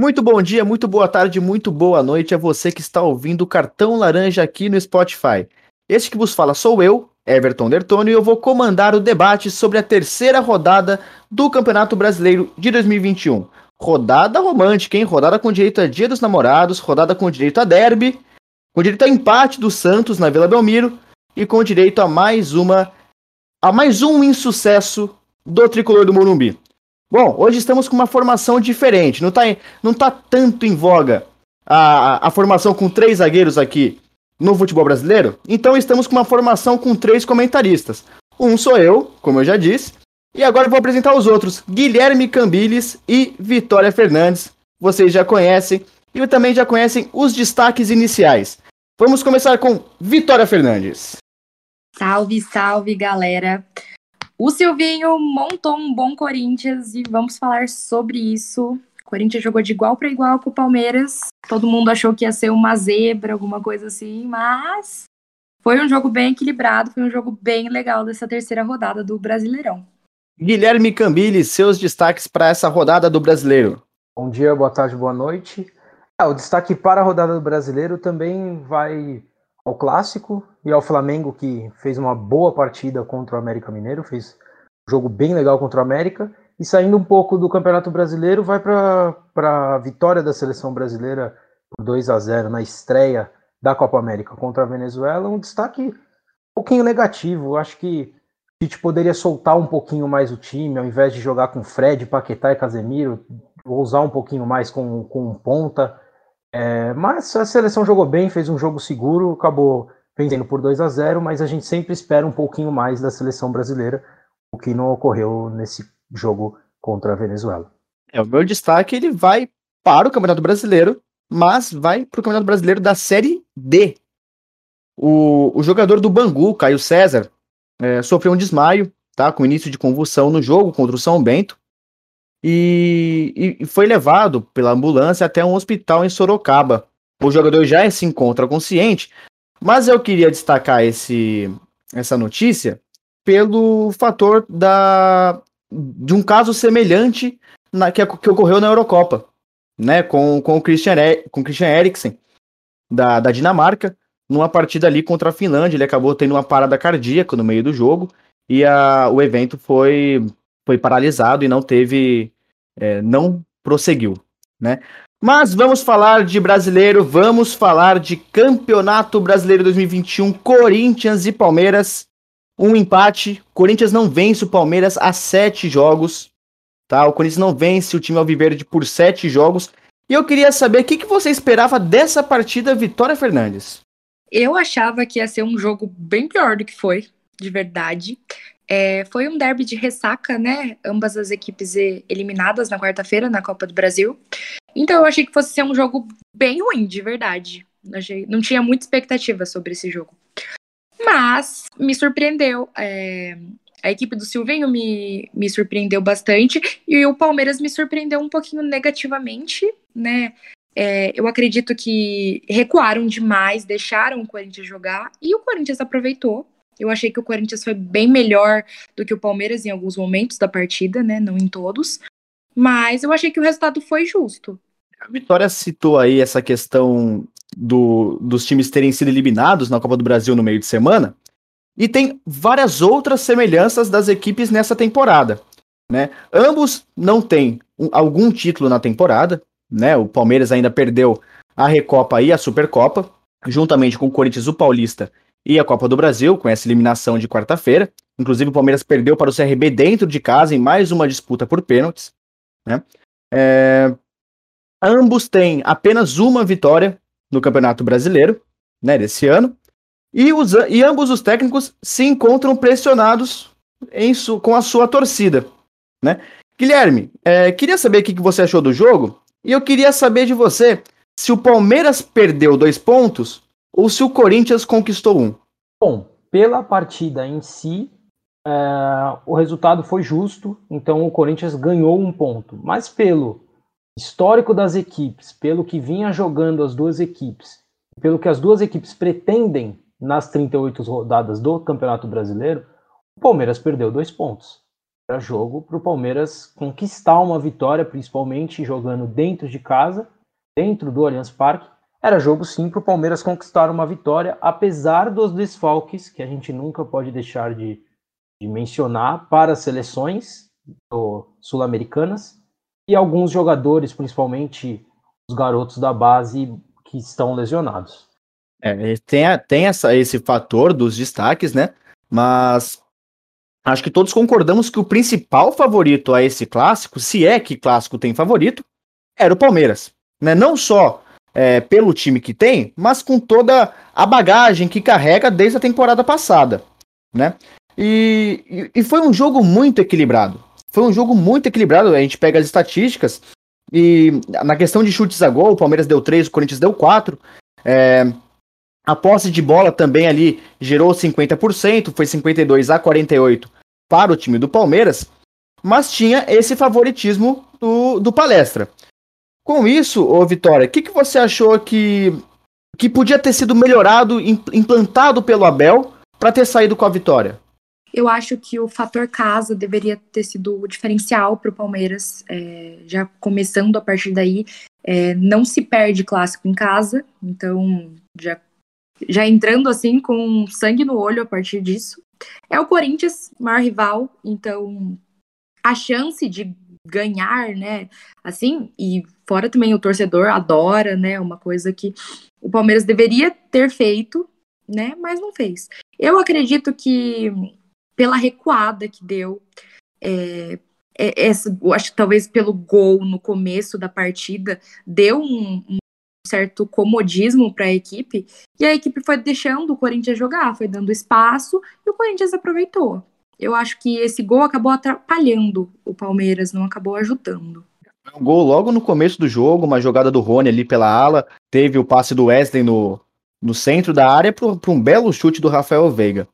Muito bom dia, muito boa tarde, muito boa noite a você que está ouvindo o Cartão Laranja aqui no Spotify. Este que vos fala sou eu, Everton Dertoni, e eu vou comandar o debate sobre a terceira rodada do Campeonato Brasileiro de 2021. Rodada romântica, hein? Rodada com direito a Dia dos Namorados, rodada com direito a derby, com direito a empate do Santos na Vila Belmiro e com direito a mais uma a mais um insucesso do tricolor do Morumbi. Bom, hoje estamos com uma formação diferente. Não está não tá tanto em voga a, a formação com três zagueiros aqui no futebol brasileiro. Então estamos com uma formação com três comentaristas. Um sou eu, como eu já disse. E agora vou apresentar os outros: Guilherme Cambiles e Vitória Fernandes. Vocês já conhecem e também já conhecem os destaques iniciais. Vamos começar com Vitória Fernandes. Salve, salve, galera. O Silvinho montou um bom Corinthians e vamos falar sobre isso. O Corinthians jogou de igual para igual com o Palmeiras. Todo mundo achou que ia ser uma zebra, alguma coisa assim, mas foi um jogo bem equilibrado, foi um jogo bem legal dessa terceira rodada do Brasileirão. Guilherme Cambili, seus destaques para essa rodada do Brasileiro. Bom dia, boa tarde, boa noite. Ah, o destaque para a rodada do Brasileiro também vai ao clássico e ao Flamengo que fez uma boa partida contra o América Mineiro, fez um jogo bem legal contra o América e saindo um pouco do Campeonato Brasileiro vai para a vitória da seleção brasileira por 2 a 0 na estreia da Copa América contra a Venezuela, um destaque um pouquinho negativo. Acho que a gente poderia soltar um pouquinho mais o time, ao invés de jogar com Fred, Paquetá e Casemiro, usar um pouquinho mais com, com ponta. É, mas a seleção jogou bem, fez um jogo seguro, acabou vencendo por 2 a 0 mas a gente sempre espera um pouquinho mais da seleção brasileira, o que não ocorreu nesse jogo contra a Venezuela. É, o meu destaque ele vai para o Campeonato Brasileiro, mas vai para o Campeonato Brasileiro da Série D. O, o jogador do Bangu, Caio César, é, sofreu um desmaio, tá, com início de convulsão no jogo contra o São Bento, e, e, foi levado pela ambulância até um hospital em Sorocaba. O jogador já se encontra consciente, mas eu queria destacar esse, essa notícia pelo fator da, de um caso semelhante na, que, que ocorreu na Eurocopa, né, com, com o Christian, com Christian Eriksen, da, da Dinamarca, numa partida ali contra a Finlândia. Ele acabou tendo uma parada cardíaca no meio do jogo e a, o evento foi foi paralisado e não teve, é, não prosseguiu, né? Mas vamos falar de brasileiro, vamos falar de Campeonato Brasileiro 2021, Corinthians e Palmeiras. Um empate, Corinthians não vence o Palmeiras há sete jogos, tá? O Corinthians não vence o time Alviverde por sete jogos. E eu queria saber o que, que você esperava dessa partida, Vitória Fernandes. Eu achava que ia ser um jogo bem pior do que foi, de verdade. É, foi um derby de ressaca, né? Ambas as equipes eliminadas na quarta-feira na Copa do Brasil. Então eu achei que fosse ser um jogo bem ruim, de verdade. Achei, não tinha muita expectativa sobre esse jogo. Mas me surpreendeu. É, a equipe do Silvinho me, me surpreendeu bastante e o Palmeiras me surpreendeu um pouquinho negativamente, né? É, eu acredito que recuaram demais, deixaram o Corinthians jogar e o Corinthians aproveitou eu achei que o Corinthians foi bem melhor do que o Palmeiras em alguns momentos da partida, né? Não em todos. Mas eu achei que o resultado foi justo. A Vitória citou aí essa questão do, dos times terem sido eliminados na Copa do Brasil no meio de semana. E tem várias outras semelhanças das equipes nessa temporada. Né? Ambos não têm um, algum título na temporada. Né? O Palmeiras ainda perdeu a Recopa e a Supercopa, juntamente com o Corinthians, o Paulista e a Copa do Brasil, com essa eliminação de quarta-feira. Inclusive, o Palmeiras perdeu para o CRB dentro de casa em mais uma disputa por pênaltis. Né? É... Ambos têm apenas uma vitória no Campeonato Brasileiro, né, desse ano. E, os, e ambos os técnicos se encontram pressionados su, com a sua torcida. Né? Guilherme, é, queria saber o que você achou do jogo. E eu queria saber de você se o Palmeiras perdeu dois pontos ou se o Corinthians conquistou um? Bom, pela partida em si, é, o resultado foi justo, então o Corinthians ganhou um ponto. Mas pelo histórico das equipes, pelo que vinha jogando as duas equipes, pelo que as duas equipes pretendem nas 38 rodadas do Campeonato Brasileiro, o Palmeiras perdeu dois pontos. Era jogo para o Palmeiras conquistar uma vitória, principalmente jogando dentro de casa, dentro do Allianz Parque. Era jogo sim para o Palmeiras conquistar uma vitória, apesar dos desfalques, que a gente nunca pode deixar de, de mencionar, para as seleções sul-americanas e alguns jogadores, principalmente os garotos da base, que estão lesionados. É, tem, tem essa, esse fator dos destaques, né? Mas acho que todos concordamos que o principal favorito a esse clássico, se é que clássico tem favorito, era o Palmeiras. Né? Não só é, pelo time que tem, mas com toda a bagagem que carrega desde a temporada passada. Né? E, e, foi um jogo muito equilibrado. Foi um jogo muito equilibrado. A gente pega as estatísticas e na questão de chutes a gol, o Palmeiras deu 3, o Corinthians deu 4. É, a posse de bola também ali gerou 50%, foi 52 a 48 para o time do Palmeiras, mas tinha esse favoritismo do, do palestra. Com isso, ô Vitória, o que, que você achou que, que podia ter sido melhorado, implantado pelo Abel para ter saído com a vitória? Eu acho que o fator casa deveria ter sido o diferencial para o Palmeiras, é, já começando a partir daí. É, não se perde clássico em casa, então já, já entrando assim com sangue no olho a partir disso. É o Corinthians, maior rival, então a chance de ganhar, né, assim, e fora também o torcedor adora, né, uma coisa que o Palmeiras deveria ter feito, né, mas não fez. Eu acredito que pela recuada que deu, é, é, essa, acho que talvez pelo gol no começo da partida, deu um, um certo comodismo para a equipe, e a equipe foi deixando o Corinthians jogar, foi dando espaço, e o Corinthians aproveitou. Eu acho que esse gol acabou atrapalhando o Palmeiras, não acabou ajudando. Um gol logo no começo do jogo, uma jogada do Rony ali pela ala, teve o passe do Wesley no, no centro da área para um belo chute do Rafael Veiga.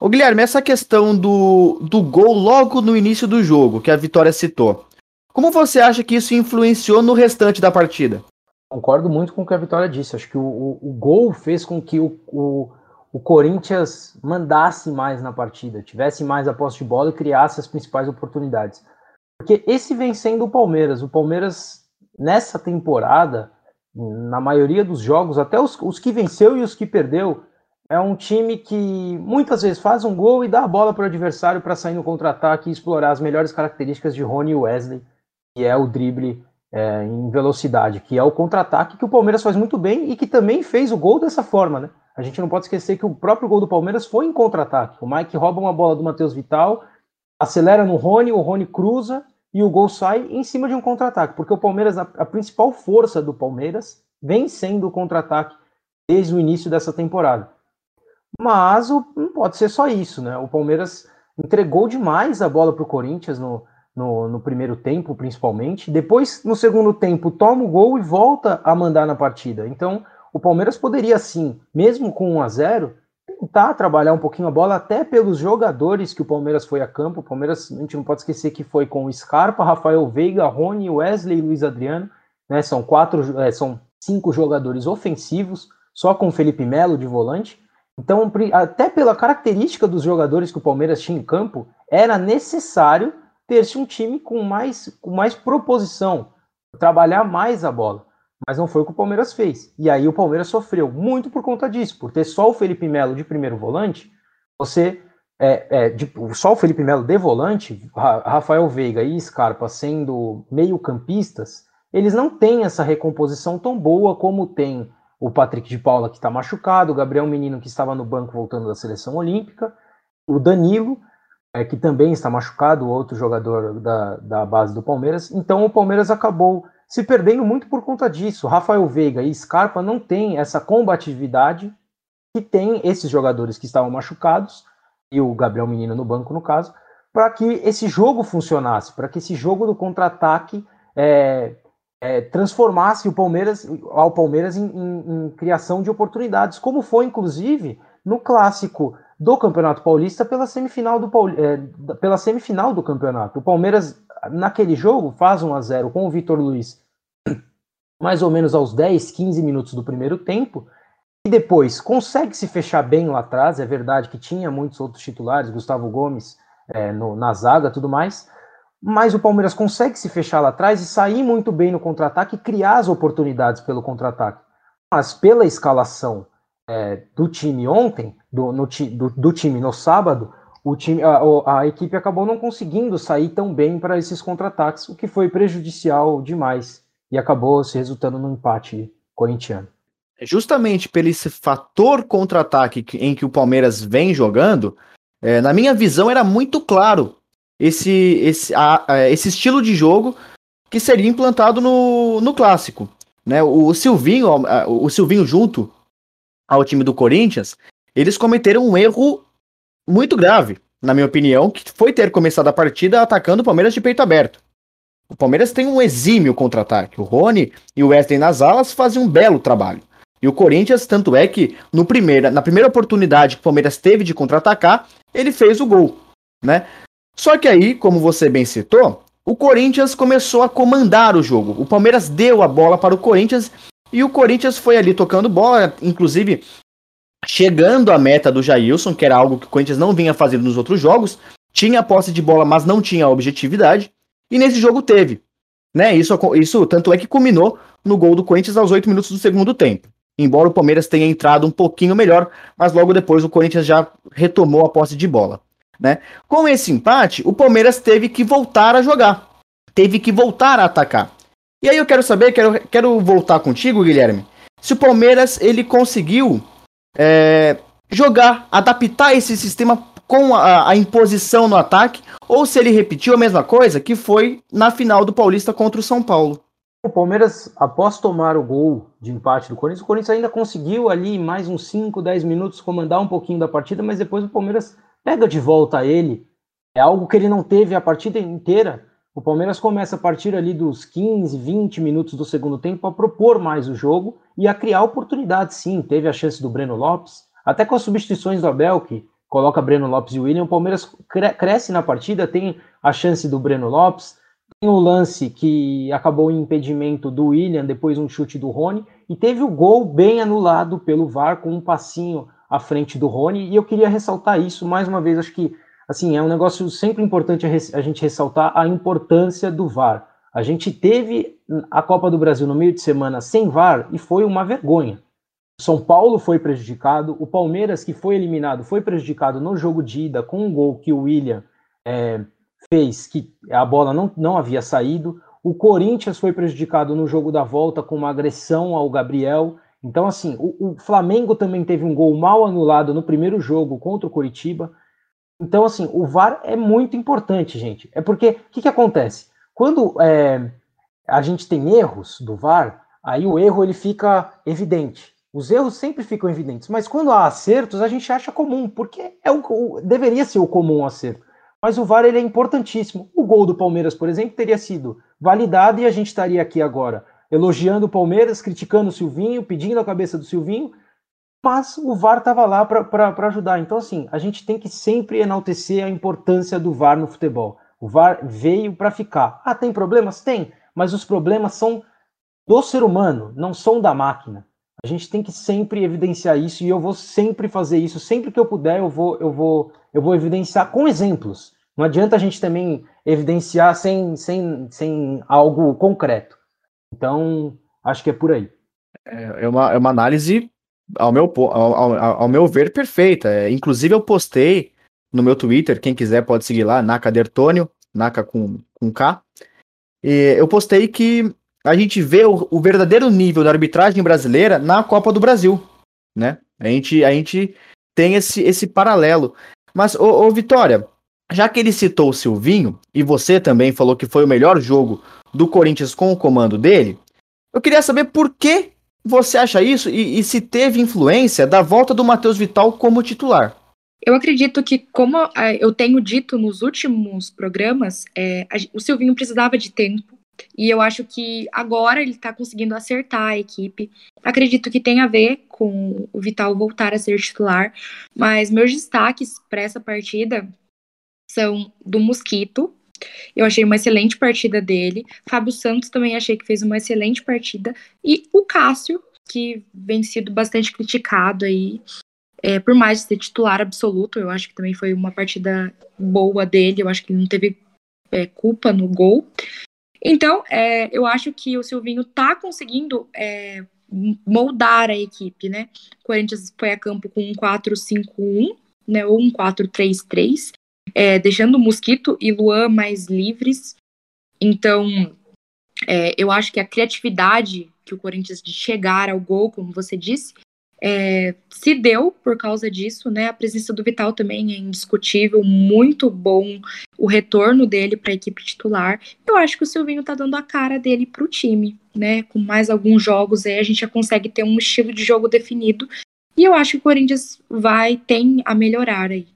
Ô Guilherme, essa questão do, do gol logo no início do jogo, que a Vitória citou, como você acha que isso influenciou no restante da partida? Concordo muito com o que a Vitória disse. Acho que o, o, o gol fez com que o, o, o, Corinthians mandasse mais na partida, tivesse mais a posse de bola e criasse as principais oportunidades. Porque esse vem sendo o Palmeiras. O Palmeiras, nessa temporada, na maioria dos jogos, até os, os que venceu e os que perdeu, é um time que muitas vezes faz um gol e dá a bola para o adversário para sair no contra-ataque e explorar as melhores características de Rony Wesley, que é o drible é, em velocidade, que é o contra-ataque que o Palmeiras faz muito bem e que também fez o gol dessa forma, né? A gente não pode esquecer que o próprio gol do Palmeiras foi em contra-ataque. O Mike rouba uma bola do Matheus Vital, acelera no Rony, o Rony cruza e o gol sai em cima de um contra-ataque, porque o Palmeiras, a, principal força do Palmeiras, vem sendo o contra-ataque desde o início dessa temporada. Mas não pode ser só isso, né? O Palmeiras entregou demais a bola para o Corinthians no, no, no, primeiro tempo, principalmente. Depois, no segundo tempo, toma o gol e volta a mandar na partida. Então, o Palmeiras poderia sim, mesmo com 1 a 0 tentar trabalhar um pouquinho a bola, até pelos jogadores que o Palmeiras foi a campo. O Palmeiras, a gente não pode esquecer que foi com Scarpa, Rafael Veiga, Rony, Wesley e Luiz Adriano. Né? São quatro, é, são cinco jogadores ofensivos, só com Felipe Melo de volante. Então, até pela característica dos jogadores que o Palmeiras tinha em campo, era necessário ter-se um time com mais, com mais proposição, trabalhar mais a bola. Mas não foi o que o Palmeiras fez. E aí o Palmeiras sofreu muito por conta disso, por ter só o Felipe Melo de primeiro volante, você. É, é, de, só o Felipe Melo de volante, Rafael Veiga e Scarpa sendo meio-campistas, eles não têm essa recomposição tão boa como tem o Patrick de Paula, que está machucado, o Gabriel Menino, que estava no banco voltando da seleção olímpica, o Danilo, é, que também está machucado, outro jogador da, da base do Palmeiras. Então o Palmeiras acabou se perdendo muito por conta disso. Rafael Veiga e Scarpa não têm essa combatividade que tem esses jogadores que estavam machucados, e o Gabriel Menino no banco, no caso, para que esse jogo funcionasse, para que esse jogo do contra-ataque é, é, transformasse o Palmeiras ao Palmeiras em, em, em, criação de oportunidades, como foi inclusive no clássico do Campeonato Paulista pela semifinal do é, pela semifinal do campeonato. O Palmeiras naquele jogo faz 1 a 0 com o Vitor Luiz mais ou menos aos 10, 15 minutos do primeiro tempo. E depois consegue se fechar bem lá atrás. É verdade que tinha muitos outros titulares, Gustavo Gomes é, no, na zaga tudo mais. Mas o Palmeiras consegue se fechar lá atrás e sair muito bem no contra-ataque e criar as oportunidades pelo contra-ataque. Mas pela escalação é, do time ontem, do, no, do, do, time no sábado, o time, a, a, equipe acabou não conseguindo sair tão bem para esses contra-ataques, o que foi prejudicial demais e acabou se resultando no empate corintiano. É justamente pelo esse fator contra-ataque em que o Palmeiras vem jogando, é, na minha visão era muito claro esse, esse, a, a, esse estilo de jogo que seria implantado no, no clássico. Né? O, o Silvinho, o Silvinho junto ao time do Corinthians, eles cometeram um erro muito grave, na minha opinião, que foi ter começado a partida atacando o Palmeiras de peito aberto. O Palmeiras tem um exímio contra-ataque. O Rony e o Wesley nas alas fazem um belo trabalho. E o Corinthians, tanto é que no primeira, na primeira oportunidade que o Palmeiras teve de contra-atacar, ele fez o gol, né? Só que aí, como você bem citou, o Corinthians começou a comandar o jogo. O Palmeiras deu a bola para o Corinthians e o Corinthians foi ali tocando bola, inclusive chegando à meta do Jailson, que era algo que o Corinthians não vinha fazendo nos outros jogos. Tinha posse de bola, mas não tinha objetividade. E nesse jogo teve. Né? Isso, isso tanto é que culminou no gol do Corinthians aos 8 minutos do segundo tempo. Embora o Palmeiras tenha entrado um pouquinho melhor, mas logo depois o Corinthians já retomou a posse de bola. Né? Com esse empate, o Palmeiras teve que voltar a jogar. Teve que voltar a atacar. E aí eu quero saber, quero, quero voltar contigo, Guilherme. Se o Palmeiras ele conseguiu é, jogar, adaptar esse sistema com a, a, imposição no ataque, ou se ele repetiu a mesma coisa que foi na final do Paulista contra o São Paulo. O Palmeiras, após tomar o gol de empate do Corinthians, o Corinthians ainda conseguiu ali mais uns 5, 10 minutos comandar um pouquinho da partida, mas depois o Palmeiras pega de volta ele. É algo que ele não teve a partida inteira. O Palmeiras começa a partir ali dos 15, 20 minutos do segundo tempo a propor mais o jogo e a criar oportunidades, sim. Teve a chance do Breno Lopes, até com as substituições do Abel, que coloca Breno Lopes e William, o Palmeiras cre cresce na partida, tem a chance do Breno Lopes, tem o lance que acabou em impedimento do William, depois um chute do Rony, e teve o gol bem anulado pelo VAR com um passinho à frente do Rony, e eu queria ressaltar isso mais uma vez, acho que assim, é um negócio sempre importante a, gente ressaltar a importância do VAR. A gente teve a Copa do Brasil no meio de semana sem VAR e foi uma vergonha. São Paulo foi prejudicado, o Palmeiras, que foi eliminado, foi prejudicado no jogo de ida com um gol que o William é, fez, que a bola não, não havia saído. O Corinthians foi prejudicado no jogo da volta com uma agressão ao Gabriel. Então, assim, o, o Flamengo também teve um gol mal anulado no primeiro jogo contra o Coritiba. Então, assim, o VAR é muito importante, gente. É porque, o que, que acontece? Quando é, a gente tem erros do VAR, aí o erro ele fica evidente. Os erros sempre ficam evidentes, mas quando há acertos, a gente acha comum, porque é o, o deveria ser o comum acerto. Mas o VAR ele é importantíssimo. O gol do Palmeiras, por exemplo, teria sido validado e a gente estaria aqui agora elogiando o Palmeiras, criticando o Silvinho, pedindo a cabeça do Silvinho, mas o VAR estava lá para ajudar. Então, assim, a gente tem que sempre enaltecer a importância do VAR no futebol. O VAR veio para ficar. Ah, tem problemas? Tem, mas os problemas são do ser humano, não são da máquina. A gente tem que sempre evidenciar isso e eu vou sempre fazer isso, sempre que eu puder, eu vou, eu vou, eu vou evidenciar com exemplos. Não adianta a gente também evidenciar sem, sem, sem algo concreto. Então, acho que é por aí. É, é uma, é uma análise ao meu, ao, ao, ao meu ver, perfeita. É, inclusive, eu postei no meu Twitter, quem quiser pode seguir lá, Naka Dertônio, Naka com, com K. E eu postei que a gente vê o, o, verdadeiro nível da arbitragem brasileira na Copa do Brasil, né? A gente, a gente tem esse, esse paralelo. Mas, ô, ô Vitória, já que ele citou o Silvinho, e você também falou que foi o melhor jogo do Corinthians com o comando dele, eu queria saber por que você acha isso e, e se teve influência da volta do Matheus Vital como titular? Eu acredito que, como eu tenho dito nos últimos programas, é, o Silvinho precisava de tempo. E eu acho que agora ele está conseguindo acertar a equipe. Acredito que tem a ver com o Vital voltar a ser titular. Mas meus destaques para essa partida são do Mosquito, eu achei uma excelente partida dele. Fábio Santos também achei que fez uma excelente partida. E o Cássio, que vem sido bastante criticado aí. é, por mais de ser titular absoluto, eu acho que também foi uma partida boa dele, eu acho que ele não teve é, culpa no gol. Então, é, eu acho que o Silvinho tá conseguindo é, moldar a equipe, né? O Corinthians foi a campo com um 4-5-1, né? Ou um 4-3-3, é, deixando o Mosquito e Luan mais livres. Então, é, eu acho que a criatividade que o Corinthians de chegar ao gol, como você disse, é, se deu por causa disso, né? A presença do Vital também é indiscutível, muito bom o retorno dele para a equipe titular. Eu acho que o Silvinho tá dando a cara dele para o time, né? Com mais alguns jogos aí a gente já consegue ter um estilo de jogo definido. E eu acho que o Corinthians vai tem a melhorar aí.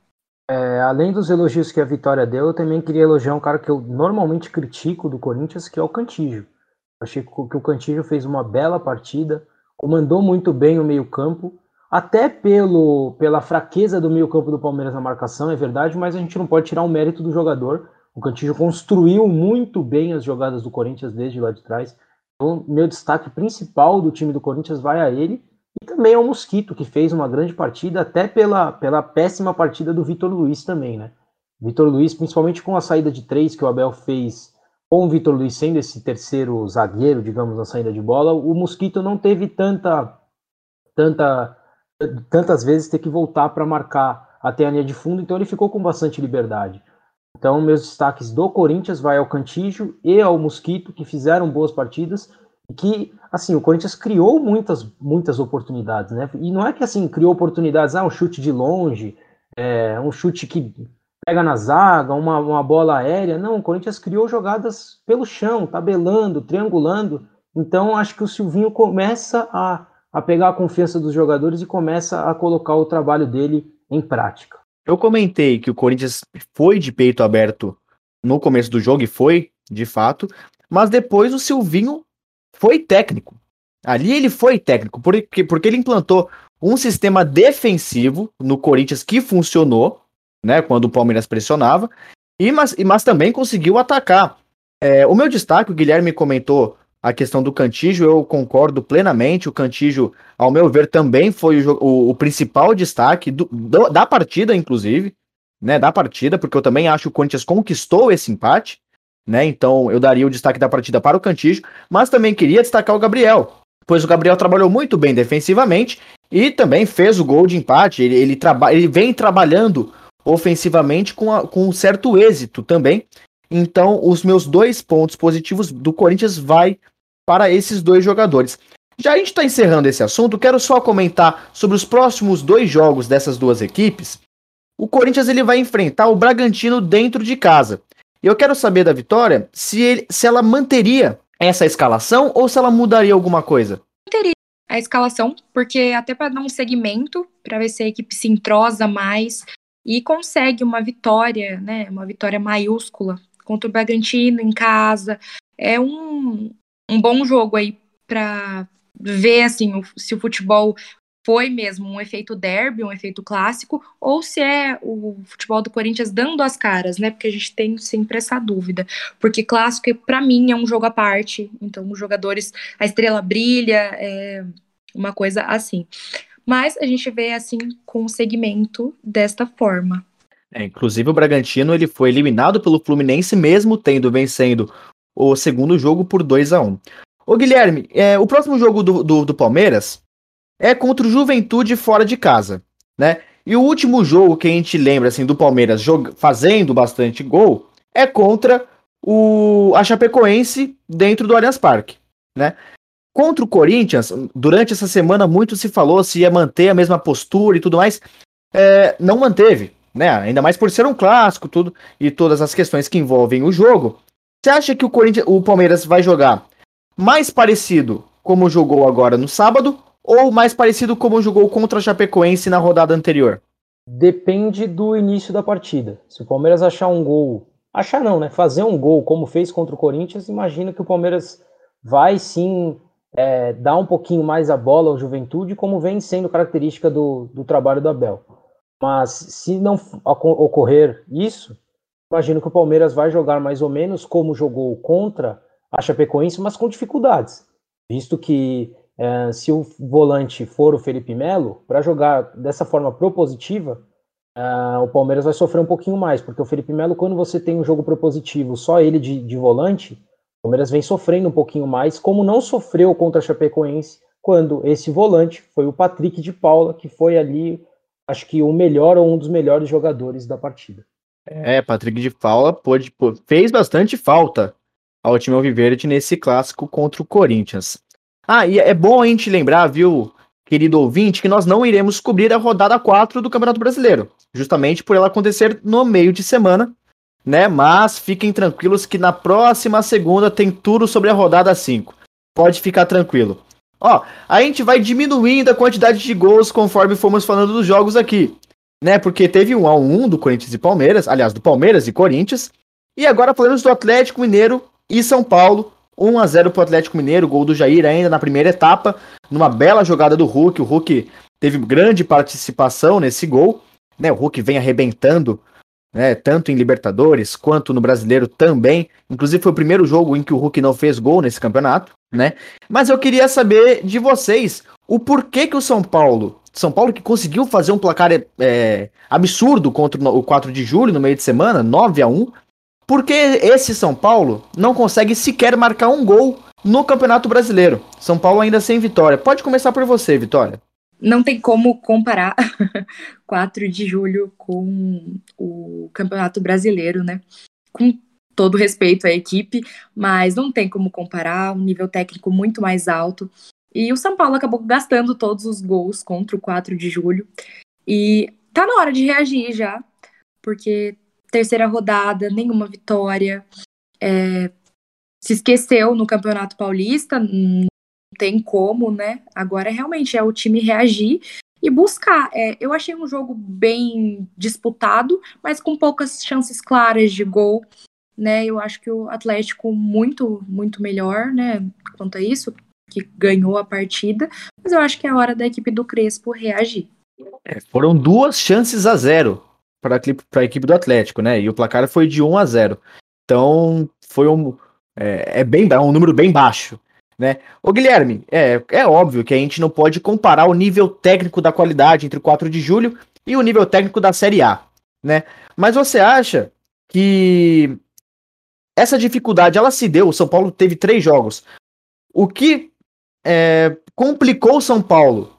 É, além dos elogios que a Vitória deu, eu também queria elogiar um cara que eu normalmente critico do Corinthians, que é o Cantígio. Achei que o Cantígio fez uma bela partida comandou muito bem o meio-campo, até pelo, pela fraqueza do meio-campo do Palmeiras na marcação, é verdade, mas a gente não pode tirar o mérito do jogador. O Cantillo construiu muito bem as jogadas do Corinthians desde lá de trás. Então, meu destaque principal do time do Corinthians vai a ele e também ao Mosquito, que fez uma grande partida, até pela, pela péssima partida do Vitor Luiz também, né? Vitor Luiz, principalmente com a saída de três que o Abel fez com o Vitor Luiz sendo esse terceiro zagueiro, digamos, na saída de bola, o Mosquito não teve tanta, tanta, tantas vezes ter que voltar para marcar até a linha de fundo, então ele ficou com bastante liberdade. Então, meus destaques do Corinthians vai ao Cantígio e ao Mosquito, que fizeram boas partidas, e que, assim, o Corinthians criou muitas, muitas oportunidades, né? E não é que, assim, criou oportunidades, ah, um chute de longe, é, um chute que pega na zaga, uma, uma bola aérea. Não, o Corinthians criou jogadas pelo chão, tabelando, triangulando. Então, acho que o Silvinho começa a, a pegar a confiança dos jogadores e começa a colocar o trabalho dele em prática. Eu comentei que o Corinthians foi de peito aberto no começo do jogo, e foi, de fato, mas depois o Silvinho foi técnico. Ali ele foi técnico, porque, porque ele implantou um sistema defensivo no Corinthians que funcionou, né? Quando o Palmeiras pressionava, e mas, mas também conseguiu atacar. É, o meu destaque, o Guilherme comentou a questão do Cantígio, eu concordo plenamente. O Cantígio, ao meu ver, também foi o, o, o principal destaque do, do, da partida, inclusive, né? Da partida, porque eu também acho que o Corinthians conquistou esse empate, né? Então eu daria o destaque da partida para o Cantígio, mas também queria destacar o Gabriel, pois o Gabriel trabalhou muito bem defensivamente e também fez o gol de empate. Ele, ele, traba ele vem trabalhando ofensivamente com, a, com um certo êxito também. Então, os meus dois pontos positivos do Corinthians vai para esses dois jogadores. Já a gente está encerrando esse assunto, quero só comentar sobre os próximos dois jogos dessas duas equipes. O Corinthians ele vai enfrentar o Bragantino dentro de casa. E eu quero saber da Vitória se, ele, se ela manteria essa escalação ou se ela mudaria alguma coisa. Manteria a escalação, porque até para dar um segmento, para ver se a equipe se entrosa mais, e consegue uma vitória, né, uma vitória maiúscula contra o Bragantino em casa. É um, um bom jogo aí para ver assim o, se o futebol foi mesmo um efeito derby, um efeito clássico, ou se é o futebol do Corinthians dando as caras, né? Porque a gente tem sempre essa dúvida. Porque clássico, para mim, é um jogo à parte. Então, os jogadores, a estrela brilha, é uma coisa assim. Mas a gente vê assim com o segmento desta forma. É, inclusive o Bragantino ele foi eliminado pelo Fluminense mesmo tendo vencendo o segundo jogo por 2 a 1 Ô Guilherme, é, o próximo jogo do, do, do, Palmeiras é contra o Juventude fora de casa, né? E o último jogo que a gente lembra assim do Palmeiras fazendo bastante gol é contra o a Chapecoense dentro do Allianz Parque, né? Contra o Corinthians, durante essa semana muito se falou se ia manter a mesma postura e tudo mais. É, não manteve, né? Ainda mais por ser um clássico, tudo e todas as questões que envolvem o jogo. Você acha que o Corinthians, o Palmeiras vai jogar mais parecido como jogou agora no sábado ou mais parecido como jogou contra a Chapecoense na rodada anterior? Depende do início da partida. Se o Palmeiras achar um gol, achar não, né? Fazer um gol como fez contra o Corinthians, imagina que o Palmeiras vai sim é, dar um pouquinho mais a bola ao Juventude, como vem sendo característica do, do trabalho do Abel. Mas se não ocorrer isso, imagino que o Palmeiras vai jogar mais ou menos como jogou contra a Chapecoense, mas com dificuldades, visto que é, se o volante for o Felipe Melo, para jogar dessa forma propositiva, é, o Palmeiras vai sofrer um pouquinho mais, porque o Felipe Melo, quando você tem um jogo propositivo, só ele de, de volante, o Palmeiras vem sofrendo um pouquinho mais, como não sofreu contra a Chapecoense, quando esse volante foi o Patrick de Paula, que foi ali, acho que o melhor ou um dos melhores jogadores da partida. É, Patrick de Paula pôde, fez bastante falta ao time Alviverde nesse clássico contra o Corinthians. Ah, e é bom a gente lembrar, viu, querido ouvinte, que nós não iremos cobrir a rodada 4 do Campeonato Brasileiro, justamente por ela acontecer no meio de semana, né? Mas fiquem tranquilos que na próxima segunda tem tudo sobre a rodada 5. Pode ficar tranquilo. Ó, a gente vai diminuindo a quantidade de gols conforme formos falando dos jogos aqui, né? Porque teve um a 1 do Corinthians e Palmeiras, aliás, do Palmeiras e Corinthians, e agora falamos do Atlético Mineiro e São Paulo, 1 a 0 para o Atlético Mineiro, gol do Jair ainda na primeira etapa, numa bela jogada do Hulk. O Hulk teve grande participação nesse gol, né? O Hulk vem arrebentando, né, tanto em Libertadores quanto no Brasileiro também. Inclusive foi o primeiro jogo em que o Hulk não fez gol nesse campeonato, né? Mas eu queria saber de vocês o porquê que o São Paulo, São Paulo que conseguiu fazer um placar é, absurdo contra o 4 de julho no meio de semana, 9 a 1, porque esse São Paulo não consegue sequer marcar um gol no Campeonato Brasileiro. São Paulo ainda sem vitória. Pode começar por você, Vitória. Não tem como comparar 4 de julho com o Campeonato Brasileiro, né? Com todo respeito à equipe, mas não tem como comparar, um nível técnico muito mais alto. E o São Paulo acabou gastando todos os gols contra o 4 de julho. E tá na hora de reagir já, porque terceira rodada, nenhuma vitória. É, se esqueceu no Campeonato Paulista, não tem como, né? Agora realmente é o time reagir e buscar. É, eu achei um jogo bem disputado, mas com poucas chances claras de gol. Né, eu acho que o Atlético muito, muito melhor, né, quanto a isso, que ganhou a partida, mas eu acho que é hora da equipe do Crespo reagir. É, foram duas chances a zero para a equipe do Atlético, né? E o placar foi de 1 a 0. Então, foi um é, é bem é um número bem baixo, né? Ô Guilherme, é, é óbvio que a gente não pode comparar o nível técnico da qualidade entre o 4 de julho e o nível técnico da Série A, né? Mas você acha que essa dificuldade ela se deu? O São Paulo teve três jogos. O que é, complicou o São Paulo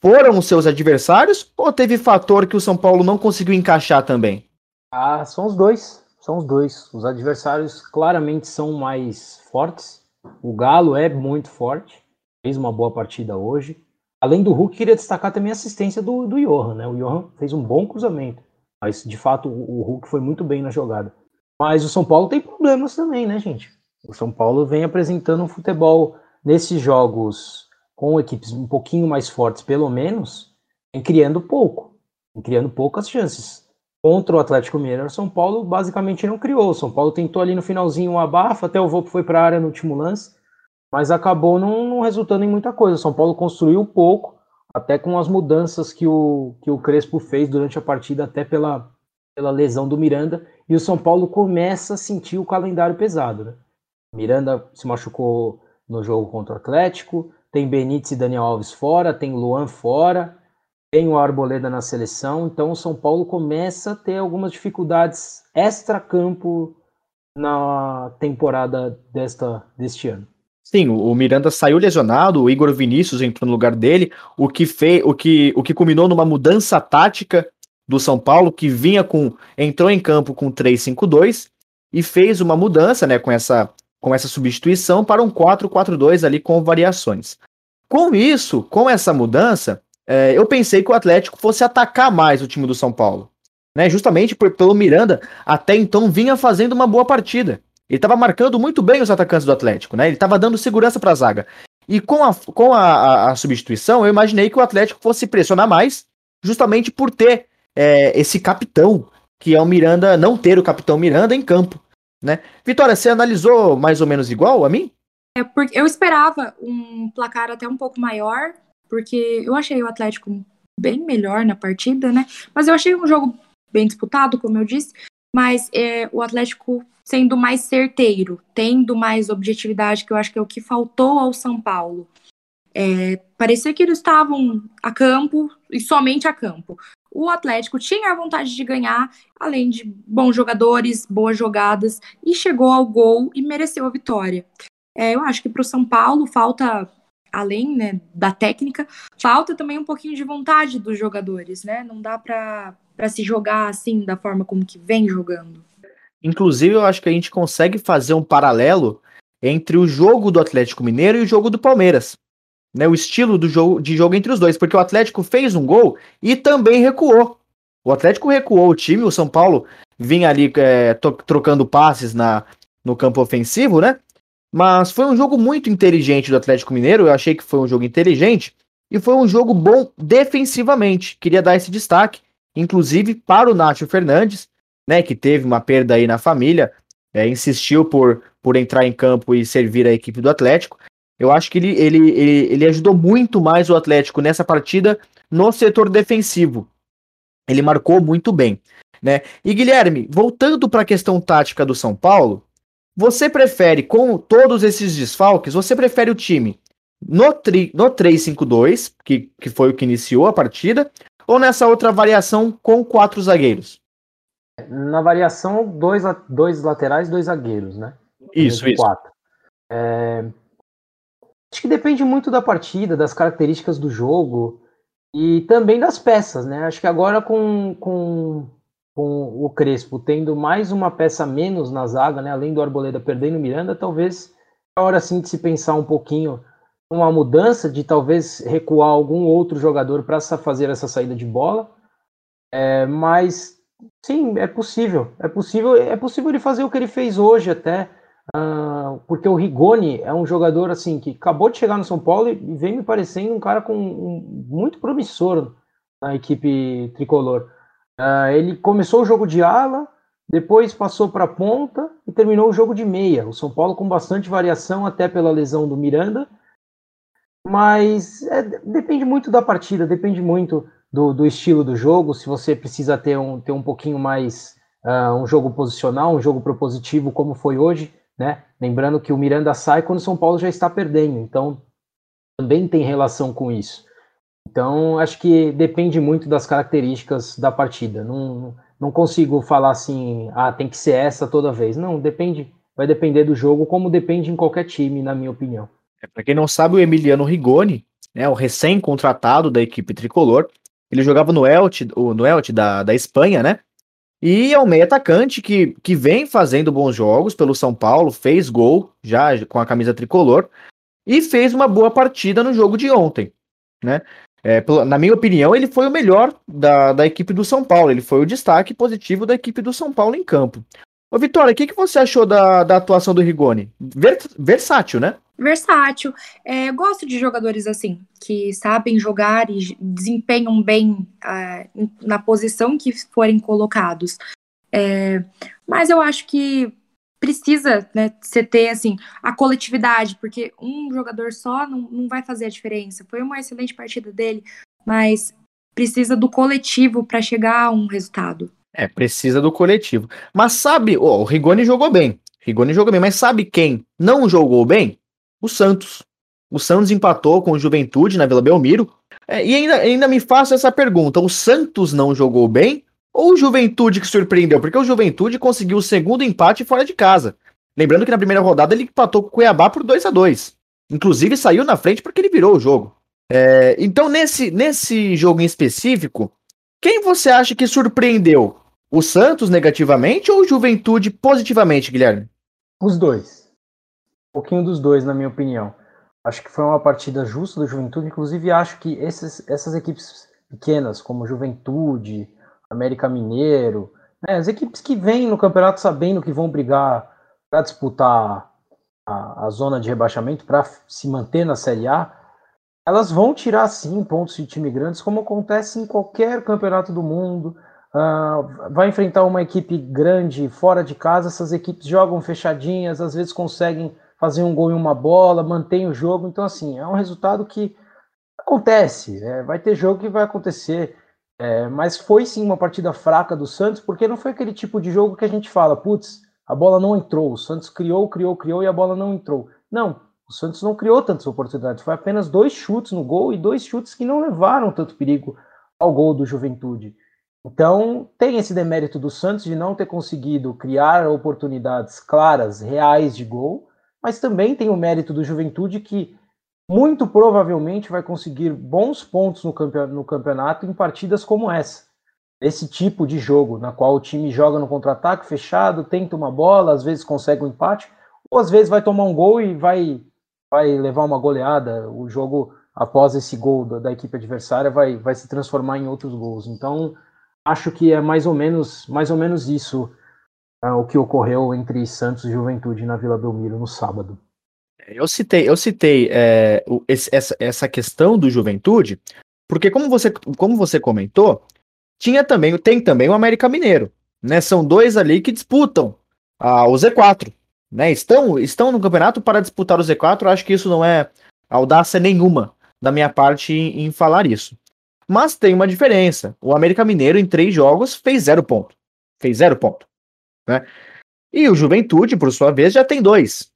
foram os seus adversários ou teve fator que o São Paulo não conseguiu encaixar também? Ah, são os dois. São os dois. Os adversários claramente são mais fortes. O Galo é muito forte. Fez uma boa partida hoje. Além do Hulk, queria destacar também a assistência do, do Johan, né? O Johan fez um bom cruzamento. Mas, de fato, o, o Hulk foi muito bem na jogada. Mas o São Paulo tem problemas também, né, gente? O São Paulo vem apresentando um futebol nesses jogos com equipes um pouquinho mais fortes, pelo menos, em criando pouco, em criando poucas chances. Contra o Atlético Mineiro, São Paulo basicamente não criou. São Paulo tentou ali no finalzinho um abafa, até o Volpe foi para a área no último lance, mas acabou não, não, resultando em muita coisa. São Paulo construiu pouco, até com as mudanças que o, que o Crespo fez durante a partida, até pela, pela lesão do Miranda, e o São Paulo começa a sentir o calendário pesado. Né? Miranda se machucou no jogo contra o Atlético, tem Benítez e Daniel Alves fora, tem Luan fora, tem o Arboleda na seleção, então o São Paulo começa a ter algumas dificuldades extra-campo na temporada desta, deste ano. Sim, o Miranda saiu lesionado, o Igor Vinícius entrou no lugar dele, o que fez, o que, o que culminou numa mudança tática do São Paulo, que vinha com entrou em campo com 3-5-2 e fez uma mudança, né, com essa com essa substituição para um 4-4-2 ali com variações. Com isso, com essa mudança, é, eu pensei que o Atlético fosse atacar mais o time do São Paulo. Né? Justamente por, pelo Miranda, até então vinha fazendo uma boa partida. Ele estava marcando muito bem os atacantes do Atlético, né? Ele estava dando segurança para a zaga. E com, a, com a, a, a, substituição, eu imaginei que o Atlético fosse pressionar mais, justamente por ter é, esse capitão, que é o Miranda, não ter o capitão Miranda em campo né? Vitória, você analisou mais ou menos igual a mim? É porque eu esperava um placar até um pouco maior, porque eu achei o Atlético bem melhor na partida, né? Mas eu achei um jogo bem disputado, como eu disse, mas é, o Atlético sendo mais certeiro, tendo mais objetividade, que eu acho que é o que faltou ao São Paulo. É, parecia que eles estavam a campo e somente a campo. O Atlético tinha a vontade de ganhar, além de bons jogadores, boas jogadas, e chegou ao gol e mereceu a vitória. É, eu acho que para o São Paulo falta, além né, da técnica, falta também um pouquinho de vontade dos jogadores, né? Não dá para se jogar assim da forma como que vem jogando. Inclusive, eu acho que a gente consegue fazer um paralelo entre o jogo do Atlético Mineiro e o jogo do Palmeiras. Né, o estilo do jogo, de jogo entre os dois, porque o Atlético fez um gol e também recuou. O Atlético recuou o time, o São Paulo vinha ali é, trocando passes na, no campo ofensivo, né? Mas foi um jogo muito inteligente do Atlético Mineiro, eu achei que foi um jogo inteligente e foi um jogo bom defensivamente. Queria dar esse destaque, inclusive para o Nátio Fernandes, né, que teve uma perda aí na família, é, insistiu por, por entrar em campo e servir a equipe do Atlético. Eu acho que ele, ele, ele, ele ajudou muito mais o Atlético nessa partida no setor defensivo. Ele marcou muito bem. Né? E Guilherme, voltando para a questão tática do São Paulo, você prefere, com todos esses desfalques, você prefere o time no, tri, no 3-5-2, que, que foi o que iniciou a partida, ou nessa outra variação com quatro zagueiros? Na variação, dois, dois laterais, dois zagueiros, né? Isso, isso. Quatro. É... Acho que depende muito da partida, das características do jogo e também das peças, né? Acho que agora com, com, com o Crespo tendo mais uma peça menos na zaga, né? Além do Arboleda perdendo o Miranda, talvez é hora sim de se pensar um pouquinho uma mudança, de talvez recuar algum outro jogador para fazer essa saída de bola. É, mas Sim, é possível. É possível, é possível ele fazer o que ele fez hoje até. Uh, porque o Rigoni é um jogador assim que acabou de chegar no São Paulo e vem me parecendo um cara com um, muito promissor na equipe tricolor. Uh, ele começou o jogo de ala, depois passou para ponta e terminou o jogo de meia. O São Paulo com bastante variação, até pela lesão do Miranda. Mas é, depende muito da partida, depende muito do, do, estilo do jogo, se você precisa ter um, ter um pouquinho mais uh, um jogo posicional, um jogo propositivo, como foi hoje, né? Lembrando que o Miranda sai quando o São Paulo já está perdendo, então também tem relação com isso. Então, acho que depende muito das características da partida. Não, não consigo falar assim, ah, tem que ser essa toda vez. Não, depende, vai depender do jogo, como depende em qualquer time, na minha opinião. É, Para quem não sabe, o Emiliano Rigoni, né, o recém-contratado da equipe tricolor, ele jogava no Elche, no Elche da, da Espanha, né? E é um meio atacante que, que vem fazendo bons jogos pelo São Paulo, fez gol já com a camisa tricolor e fez uma boa partida no jogo de ontem, né? É, na minha opinião, ele foi o melhor da, da equipe do São Paulo. Ele foi o destaque positivo da equipe do São Paulo em campo. Ô, Vitória, o que, que você achou da, da atuação do Rigoni? Vers, versátil, né? Versátil. É, gosto de jogadores assim, que sabem jogar e desempenham bem uh, na posição que forem colocados. É, mas eu acho que precisa né, você ter assim, a coletividade, porque um jogador só não, não vai fazer a diferença. Foi uma excelente partida dele, mas precisa do coletivo para chegar a um resultado. É, precisa do coletivo. Mas sabe, oh, o Rigoni jogou bem. Rigoni jogou bem, mas sabe quem não jogou bem? O Santos. O Santos empatou com o Juventude na Vila Belmiro. É, e ainda, ainda me faço essa pergunta: o Santos não jogou bem ou o Juventude que surpreendeu? Porque o Juventude conseguiu o segundo empate fora de casa. Lembrando que na primeira rodada ele empatou com o Cuiabá por 2 a 2 Inclusive saiu na frente porque ele virou o jogo. É, então, nesse, nesse jogo em específico, quem você acha que surpreendeu? O Santos negativamente ou o Juventude positivamente, Guilherme? Os dois pouquinho dos dois, na minha opinião. Acho que foi uma partida justa do Juventude, inclusive acho que esses, essas equipes pequenas, como Juventude, América Mineiro, né, as equipes que vêm no campeonato sabendo que vão brigar para disputar a, a, zona de rebaixamento, para se manter na Série A, elas vão tirar sim pontos de time grandes, como acontece em qualquer campeonato do mundo. Uh, vai enfrentar uma equipe grande fora de casa, essas equipes jogam fechadinhas, às vezes conseguem fazer um gol em uma bola, mantém o jogo. Então, assim, é um resultado que acontece. É, vai ter jogo que vai acontecer. É, mas foi sim uma partida fraca do Santos, porque não foi aquele tipo de jogo que a gente fala, putz, a bola não entrou. O Santos criou, criou, criou e a bola não entrou. Não, O Santos não criou tantas oportunidades, foi apenas dois chutes no gol e dois chutes que não levaram tanto perigo ao gol do Juventude. Então, tem esse demérito do Santos de não ter conseguido criar oportunidades claras, reais de gol, mas também tem o mérito do Juventude que muito provavelmente vai conseguir bons pontos no campeonato em partidas como essa. Esse tipo de jogo, na qual o time joga no contra-ataque fechado, tenta uma bola, às vezes consegue um empate, ou às vezes vai tomar um gol e vai, vai levar uma goleada. O jogo, após esse gol da, da equipe adversária, vai, vai se transformar em outros gols. Então, acho que é mais ou menos, mais ou menos isso é, o que ocorreu entre Santos e Juventude na Vila Belmiro no sábado. Eu citei, eu citei é, o, esse, essa, essa questão do Juventude, porque como você, como você comentou, tinha também, tem também o América Mineiro, né? São dois ali que disputam ah, o Z4, né? Estão, estão no campeonato para disputar o Z4. Acho que isso não é audácia nenhuma da minha parte em, em falar isso. Mas tem uma diferença. O América Mineiro, em três jogos, fez zero ponto. Fez zero ponto. Né? E o Juventude, por sua vez, já tem dois.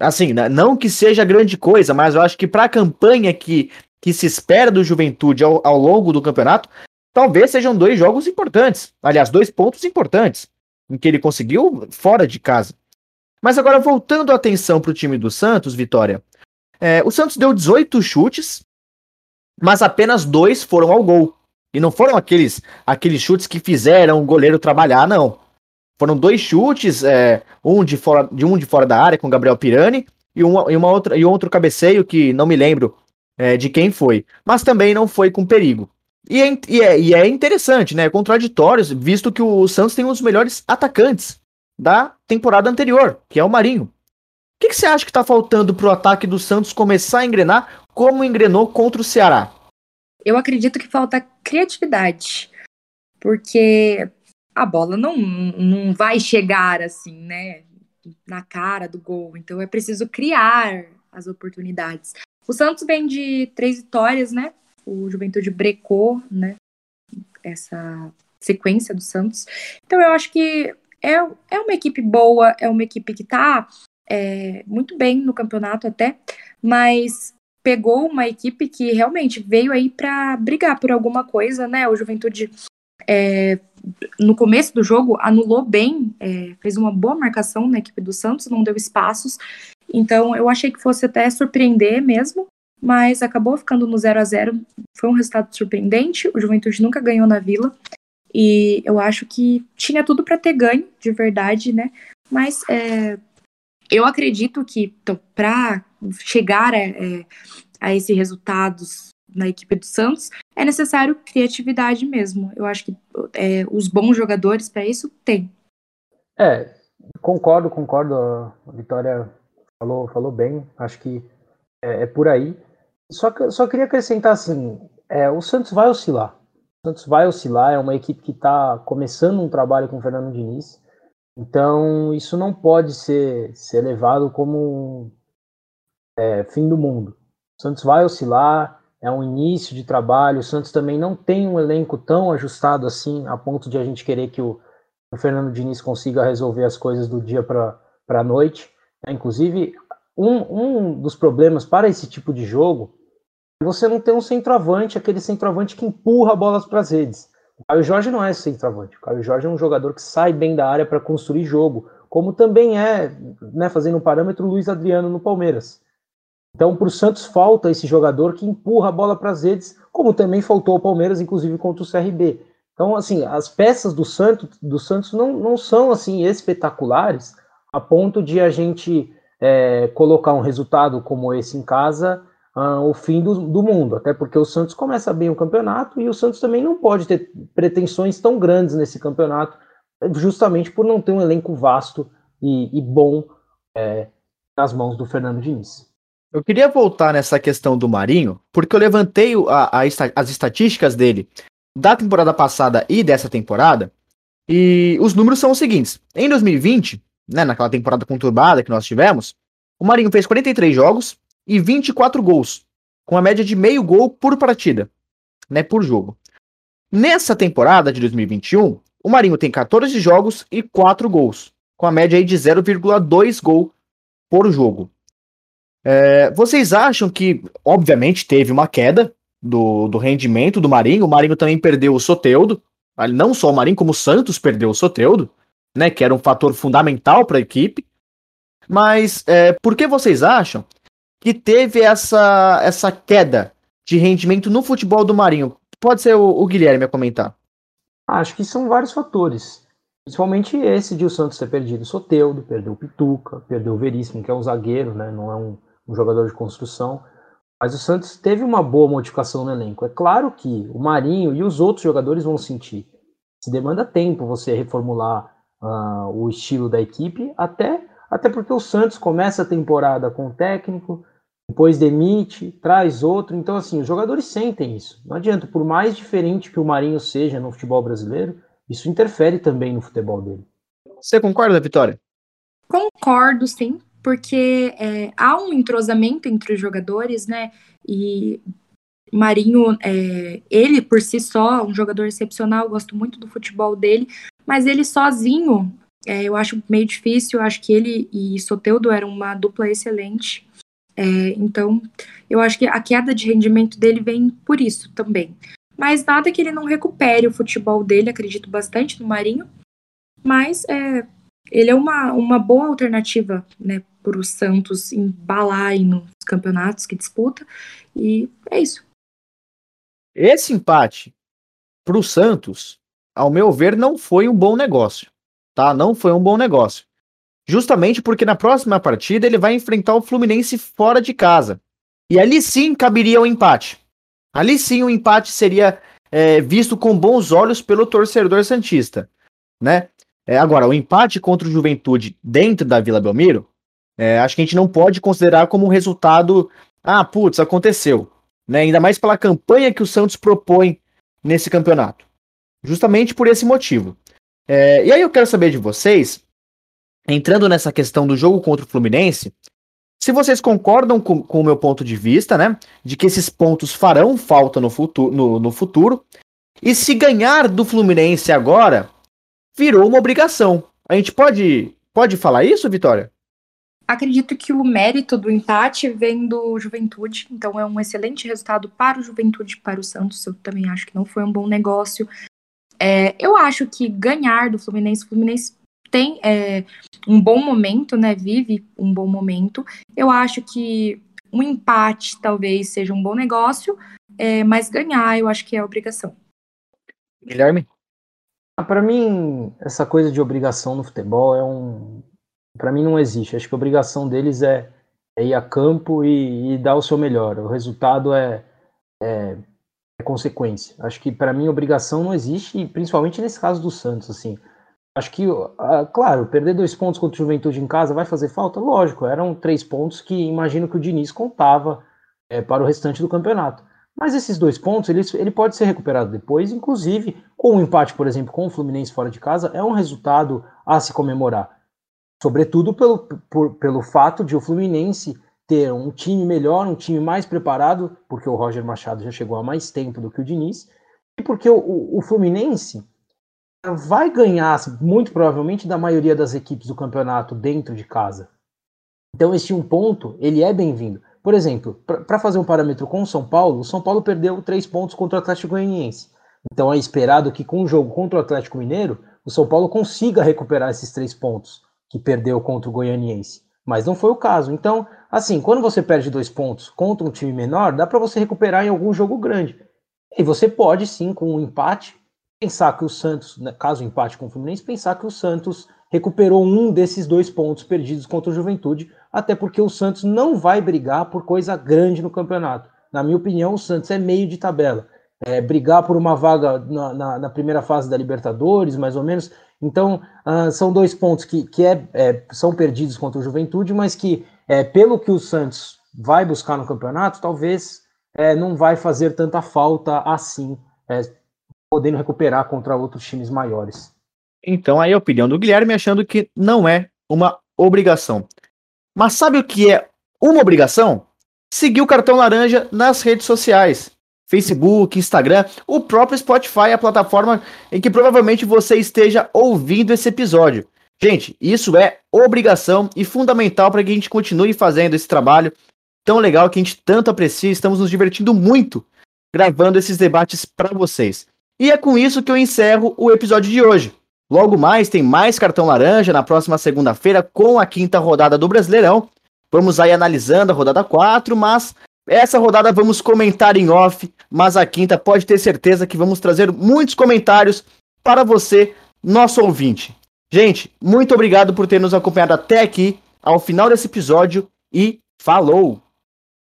Assim, né, não que seja grande coisa, mas eu acho que para a campanha que, que se espera do Juventude ao, ao longo do campeonato, talvez sejam dois jogos importantes. Aliás, dois pontos importantes. Em que ele conseguiu fora de casa. Mas agora, voltando a atenção para o time do Santos, Vitória. É, o Santos deu 18 chutes, mas apenas dois foram ao gol. E não foram aqueles, aqueles chutes que fizeram o goleiro trabalhar, não. Foram dois chutes, é, um, de fora, de um de fora da área com o Gabriel Pirani e, uma, e, uma outra, e outro cabeceio que não me lembro é, de quem foi. Mas também não foi com perigo. E é, e, é, e é interessante, né? Contraditórios, visto que o Santos tem um dos melhores atacantes da temporada anterior, que é o Marinho. O que, que você acha que está faltando para o ataque do Santos começar a engrenar como engrenou contra o Ceará? Eu acredito que falta criatividade, porque a bola não, não vai chegar assim, né, na cara do gol. Então é preciso criar as oportunidades. O Santos vem de três vitórias, né? O Juventude brecou, né? Essa sequência do Santos. Então eu acho que é, é uma equipe boa, é uma equipe que tá é, muito bem no campeonato até, mas pegou uma equipe que realmente veio aí para brigar por alguma coisa, né? O Juventude é, no começo do jogo anulou bem, é, fez uma boa marcação na equipe do Santos, não deu espaços. Então eu achei que fosse até surpreender mesmo, mas acabou ficando no 0 a 0 Foi um resultado surpreendente. O Juventude nunca ganhou na Vila. E eu acho que tinha tudo para ter ganho, de verdade, né? Mas é, eu acredito que para chegar a, é, a esses resultados na equipe do Santos é necessário criatividade mesmo. Eu acho que é, os bons jogadores para isso tem. É, concordo, concordo. A Vitória falou, falou bem. Acho que é, é por aí. Só, que, só queria acrescentar assim: é, o Santos vai oscilar. O Santos vai oscilar, é uma equipe que está começando um trabalho com o Fernando Diniz. Então, isso não pode ser, ser levado como é, fim do mundo. O Santos vai oscilar, é um início de trabalho. O Santos também não tem um elenco tão ajustado assim, a ponto de a gente querer que o, o Fernando Diniz consiga resolver as coisas do dia para a noite. É, inclusive, um, um dos problemas para esse tipo de jogo é você não ter um centroavante, aquele centroavante que empurra bolas para as redes. O Caio Jorge não é esse centroavante. O Caio Jorge é um jogador que sai bem da área para construir jogo, como também é, né, fazendo um parâmetro, o Luiz Adriano no Palmeiras. Então, para o Santos falta esse jogador que empurra a bola para as redes, como também faltou ao Palmeiras, inclusive contra o CRB. Então, assim, as peças do Santos, do Santos não, não são assim espetaculares a ponto de a gente é, colocar um resultado como esse em casa uh, o fim do, do, mundo, até porque o Santos começa bem o campeonato e o Santos também não pode ter pretensões tão grandes nesse campeonato, justamente por não ter um elenco vasto e, e bom é, nas mãos do Fernando Diniz. Eu queria voltar nessa questão do Marinho, porque eu levantei a, a, as estatísticas dele da temporada passada e dessa temporada, e os números são os seguintes. Em 2020, né, naquela temporada conturbada que nós tivemos, o Marinho fez 43 jogos, e 24 gols, com a média de meio gol por partida, né, por jogo. Nessa temporada de 2021, o Marinho tem 14 jogos e 4 gols, com a média aí de 0,2 gol por jogo. É, vocês acham que, obviamente, teve uma queda do, do rendimento do Marinho? O Marinho também perdeu o Soteudo. Não só o Marinho, como o Santos perdeu o Soteudo, né? Que era um fator fundamental para a equipe. Mas é, por que vocês acham que teve essa, essa queda de rendimento no futebol do Marinho? Pode ser o, o Guilherme a comentar. Acho que são vários fatores. Principalmente esse de o Santos ter perdido o Soteudo, perdeu o Pituca, perdeu o Veríssimo, que é um zagueiro, né? não é um, um jogador de construção. Mas o Santos teve uma boa modificação no elenco. É claro que o Marinho e os outros jogadores vão sentir. Se demanda tempo você reformular uh, o estilo da equipe, até, até porque o Santos começa a temporada com o técnico, depois demite, traz outro. Então, assim, os jogadores sentem isso. Não adianta, por mais diferente que o Marinho seja no futebol brasileiro, isso interfere também no futebol dele. Você concorda, Vitória? Concordo, sim porque é, há um entrosamento entre os jogadores, né? E Marinho, é, ele por si só, um jogador excepcional, gosto muito do futebol dele, mas ele sozinho, é, eu acho meio difícil, eu acho que ele e Soteudo eram uma dupla excelente. É, então, eu acho que a queda de rendimento dele vem por isso também. Mas nada que ele não recupere o futebol dele, acredito bastante no Marinho. Mas é, ele é uma, uma boa alternativa né, para o Santos embalar aí nos campeonatos que disputa. E é isso. Esse empate para o Santos, ao meu ver, não foi um bom negócio. Tá? Não foi um bom negócio. Justamente porque na próxima partida ele vai enfrentar o Fluminense fora de casa. E ali sim caberia o um empate. Ali sim o empate seria é, visto com bons olhos pelo torcedor Santista. Né? É, agora, o empate contra o Juventude dentro da Vila Belmiro é, acho que a gente não pode considerar como um resultado. Ah, putz, aconteceu. Né? Ainda mais pela campanha que o Santos propõe nesse campeonato. Justamente por esse motivo. É, e aí eu quero saber de vocês, entrando nessa questão do jogo contra o Fluminense, se vocês concordam com, com o meu ponto de vista, né? De que esses pontos farão falta no futuro, no, no futuro. E se ganhar do Fluminense agora, virou uma obrigação. A gente pode, pode falar isso, Vitória? Acredito que o mérito do empate vem do Juventude, então é um excelente resultado para o Juventude e para o Santos. Eu também acho que não foi um bom negócio. É, eu acho que ganhar do Fluminense, o Fluminense tem é, um bom momento, né? Vive um bom momento. Eu acho que um empate talvez seja um bom negócio, é, mas ganhar eu acho que é obrigação. Guilherme? Ah, para mim, essa coisa de obrigação no futebol é um, para mim não existe. Acho que a obrigação deles é, é ir a campo e, e, dar o seu melhor. O resultado é, é, é consequência. Acho que para mim obrigação não existe, e principalmente nesse caso do Santos, assim. Acho que, uh, claro, perder dois pontos contra o Juventude em casa vai fazer falta? Lógico, eram três pontos que imagino que o Diniz contava é, para o restante do campeonato. Mas esses dois pontos, ele, ele pode ser recuperado depois, inclusive com um empate, por exemplo, com o Fluminense fora de casa, é um resultado a se comemorar. Sobretudo pelo, por, pelo fato de o Fluminense ter um time melhor, um time mais preparado, porque o Roger Machado já chegou há mais tempo do que o Diniz, e porque o, o, o Fluminense vai ganhar, muito provavelmente, da maioria das equipes do campeonato dentro de casa. Então, esse um ponto, ele é bem-vindo. Por exemplo, para fazer um parâmetro com o São Paulo, o São Paulo perdeu três pontos contra o Atlético Goianiense. Então, é esperado que com o jogo contra o Atlético Mineiro, o São Paulo consiga recuperar esses três pontos que perdeu contra o Goianiense. Mas não foi o caso. Então, assim, quando você perde dois pontos contra um time menor, dá para você recuperar em algum jogo grande. E você pode sim, com um empate, pensar que o Santos, né, caso empate com o Fluminense, pensar que o Santos recuperou um desses dois pontos perdidos contra o Juventude, até porque o Santos não vai brigar por coisa grande no campeonato. Na minha opinião, o Santos é meio de tabela. É, brigar por uma vaga na, na, na, primeira fase da Libertadores, mais ou menos, então, uh, são dois pontos que, que é, é, são perdidos contra o Juventude, mas que, é, pelo que o Santos vai buscar no campeonato, talvez é, não vai fazer tanta falta assim, é, podendo recuperar contra outros times maiores. Então, aí a opinião do Guilherme achando que não é uma obrigação. Mas sabe o que é uma obrigação? Seguir o cartão laranja nas redes sociais. Facebook, Instagram, o próprio Spotify, a plataforma em que provavelmente você esteja ouvindo esse episódio. Gente, isso é obrigação e fundamental para que a gente continue fazendo esse trabalho tão legal que a gente tanto aprecia, estamos nos divertindo muito gravando esses debates para vocês. E é com isso que eu encerro o episódio de hoje. Logo mais tem mais cartão laranja na próxima segunda-feira com a quinta rodada do Brasileirão. Vamos aí analisando a rodada 4, mas essa rodada vamos comentar em off, mas a quinta pode ter certeza que vamos trazer muitos comentários para você, nosso ouvinte. Gente, muito obrigado por ter nos acompanhado até aqui, ao final desse episódio e falou!